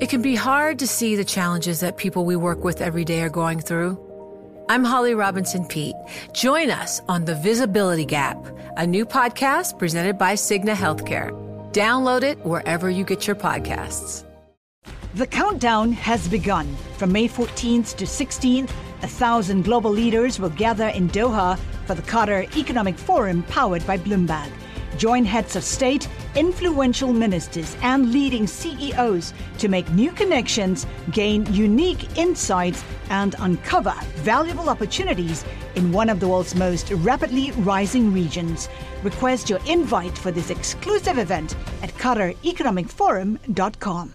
It can be hard to see the challenges that people we work with every day are going through. I'm Holly Robinson Pete. Join us on The Visibility Gap, a new podcast presented by Cigna Healthcare. Download it wherever you get your podcasts. The countdown has begun. From May 14th to 16th, a thousand global leaders will gather in Doha for the Qatar Economic Forum powered by Bloomberg. Join heads of state, influential ministers, and leading CEOs to make new connections, gain unique insights, and uncover valuable opportunities in one of the world's most rapidly rising regions. Request your invite for this exclusive event at QatarEconomicForum.com.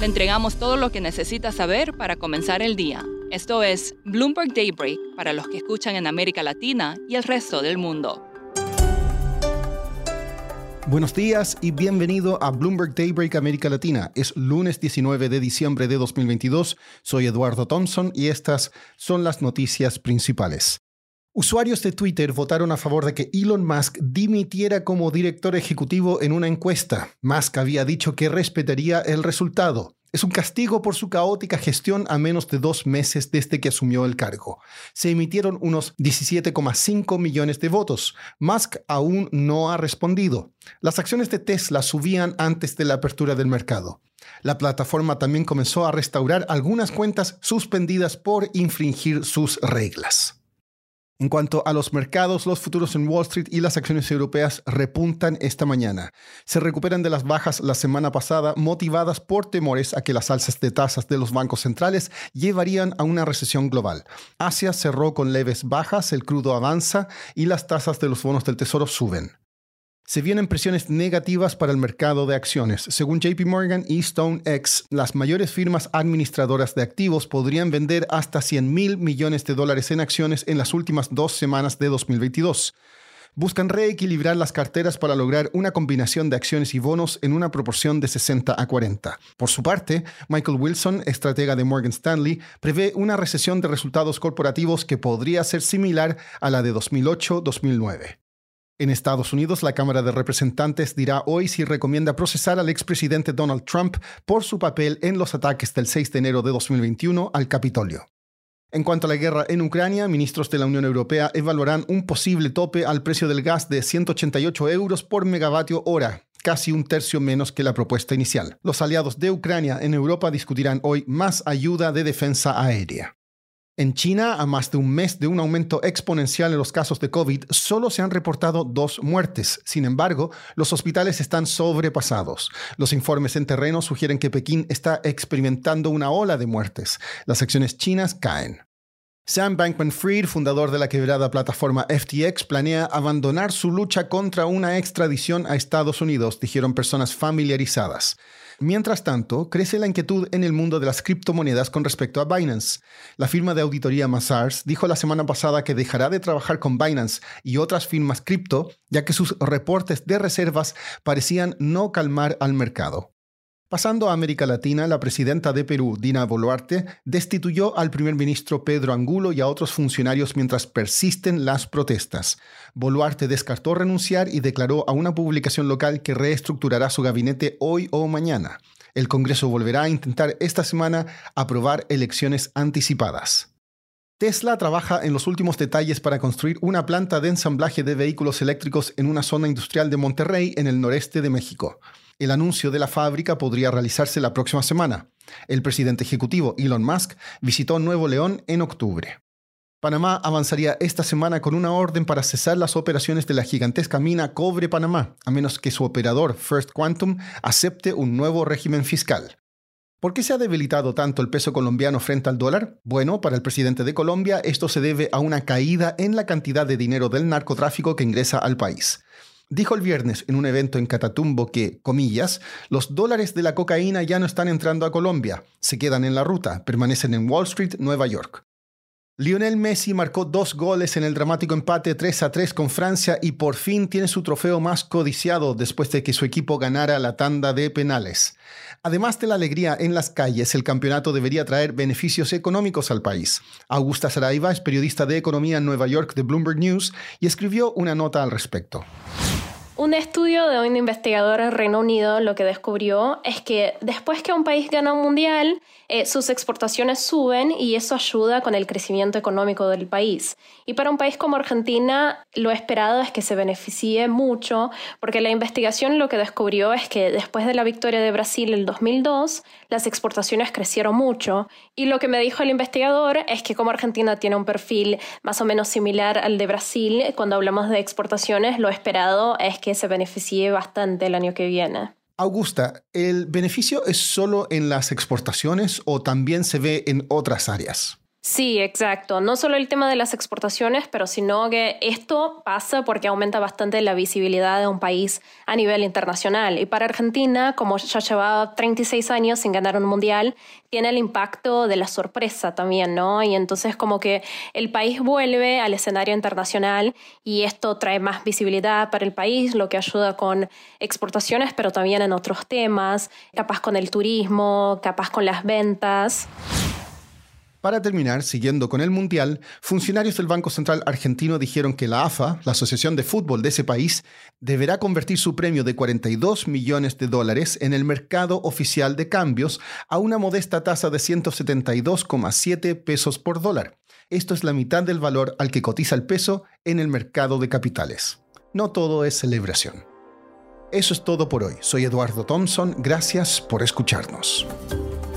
Le entregamos todo lo que necesita saber para comenzar el día. Esto es Bloomberg Daybreak para los que escuchan en América Latina y el resto del mundo. Buenos días y bienvenido a Bloomberg Daybreak América Latina. Es lunes 19 de diciembre de 2022. Soy Eduardo Thompson y estas son las noticias principales. Usuarios de Twitter votaron a favor de que Elon Musk dimitiera como director ejecutivo en una encuesta. Musk había dicho que respetaría el resultado. Es un castigo por su caótica gestión a menos de dos meses desde que asumió el cargo. Se emitieron unos 17,5 millones de votos. Musk aún no ha respondido. Las acciones de Tesla subían antes de la apertura del mercado. La plataforma también comenzó a restaurar algunas cuentas suspendidas por infringir sus reglas. En cuanto a los mercados, los futuros en Wall Street y las acciones europeas repuntan esta mañana. Se recuperan de las bajas la semana pasada, motivadas por temores a que las alzas de tasas de los bancos centrales llevarían a una recesión global. Asia cerró con leves bajas, el crudo avanza y las tasas de los bonos del tesoro suben se vienen presiones negativas para el mercado de acciones. Según JP Morgan y StoneX, las mayores firmas administradoras de activos podrían vender hasta 100 mil millones de dólares en acciones en las últimas dos semanas de 2022 buscan reequilibrar las carteras para lograr una combinación de acciones y bonos en una proporción de 60 a 40. Por su parte, Michael Wilson, estratega de Morgan Stanley, prevé una recesión de resultados corporativos que podría ser similar a la de 2008-2009. En Estados Unidos, la Cámara de Representantes dirá hoy si recomienda procesar al expresidente Donald Trump por su papel en los ataques del 6 de enero de 2021 al Capitolio. En cuanto a la guerra en Ucrania, ministros de la Unión Europea evaluarán un posible tope al precio del gas de 188 euros por megavatio hora, casi un tercio menos que la propuesta inicial. Los aliados de Ucrania en Europa discutirán hoy más ayuda de defensa aérea. En China, a más de un mes de un aumento exponencial en los casos de COVID, solo se han reportado dos muertes. Sin embargo, los hospitales están sobrepasados. Los informes en terreno sugieren que Pekín está experimentando una ola de muertes. Las acciones chinas caen. Sam Bankman Fried, fundador de la quebrada plataforma FTX, planea abandonar su lucha contra una extradición a Estados Unidos, dijeron personas familiarizadas. Mientras tanto, crece la inquietud en el mundo de las criptomonedas con respecto a Binance. La firma de auditoría Mazars dijo la semana pasada que dejará de trabajar con Binance y otras firmas cripto, ya que sus reportes de reservas parecían no calmar al mercado. Pasando a América Latina, la presidenta de Perú, Dina Boluarte, destituyó al primer ministro Pedro Angulo y a otros funcionarios mientras persisten las protestas. Boluarte descartó renunciar y declaró a una publicación local que reestructurará su gabinete hoy o mañana. El Congreso volverá a intentar esta semana aprobar elecciones anticipadas. Tesla trabaja en los últimos detalles para construir una planta de ensamblaje de vehículos eléctricos en una zona industrial de Monterrey, en el noreste de México. El anuncio de la fábrica podría realizarse la próxima semana. El presidente ejecutivo Elon Musk visitó Nuevo León en octubre. Panamá avanzaría esta semana con una orden para cesar las operaciones de la gigantesca mina Cobre Panamá, a menos que su operador First Quantum acepte un nuevo régimen fiscal. ¿Por qué se ha debilitado tanto el peso colombiano frente al dólar? Bueno, para el presidente de Colombia esto se debe a una caída en la cantidad de dinero del narcotráfico que ingresa al país dijo el viernes en un evento en Catatumbo que, comillas, los dólares de la cocaína ya no están entrando a Colombia, se quedan en la ruta, permanecen en Wall Street, Nueva York. Lionel Messi marcó dos goles en el dramático empate 3 a 3 con Francia y por fin tiene su trofeo más codiciado después de que su equipo ganara la tanda de penales. Además de la alegría en las calles, el campeonato debería traer beneficios económicos al país. Augusta Saraiva es periodista de economía en Nueva York de Bloomberg News y escribió una nota al respecto. Un estudio de un investigador en Reino Unido lo que descubrió es que después que un país gana un mundial, eh, sus exportaciones suben y eso ayuda con el crecimiento económico del país. Y para un país como Argentina, lo esperado es que se beneficie mucho, porque la investigación lo que descubrió es que después de la victoria de Brasil en el 2002, las exportaciones crecieron mucho. Y lo que me dijo el investigador es que como Argentina tiene un perfil más o menos similar al de Brasil, cuando hablamos de exportaciones, lo esperado es que se beneficie bastante el año que viene. Augusta, ¿el beneficio es solo en las exportaciones o también se ve en otras áreas? Sí, exacto. No solo el tema de las exportaciones, pero sino que esto pasa porque aumenta bastante la visibilidad de un país a nivel internacional. Y para Argentina, como ya llevaba 36 años sin ganar un mundial, tiene el impacto de la sorpresa también, ¿no? Y entonces como que el país vuelve al escenario internacional y esto trae más visibilidad para el país, lo que ayuda con exportaciones, pero también en otros temas, capaz con el turismo, capaz con las ventas. Para terminar, siguiendo con el Mundial, funcionarios del Banco Central argentino dijeron que la AFA, la Asociación de Fútbol de ese país, deberá convertir su premio de 42 millones de dólares en el mercado oficial de cambios a una modesta tasa de 172,7 pesos por dólar. Esto es la mitad del valor al que cotiza el peso en el mercado de capitales. No todo es celebración. Eso es todo por hoy. Soy Eduardo Thompson. Gracias por escucharnos.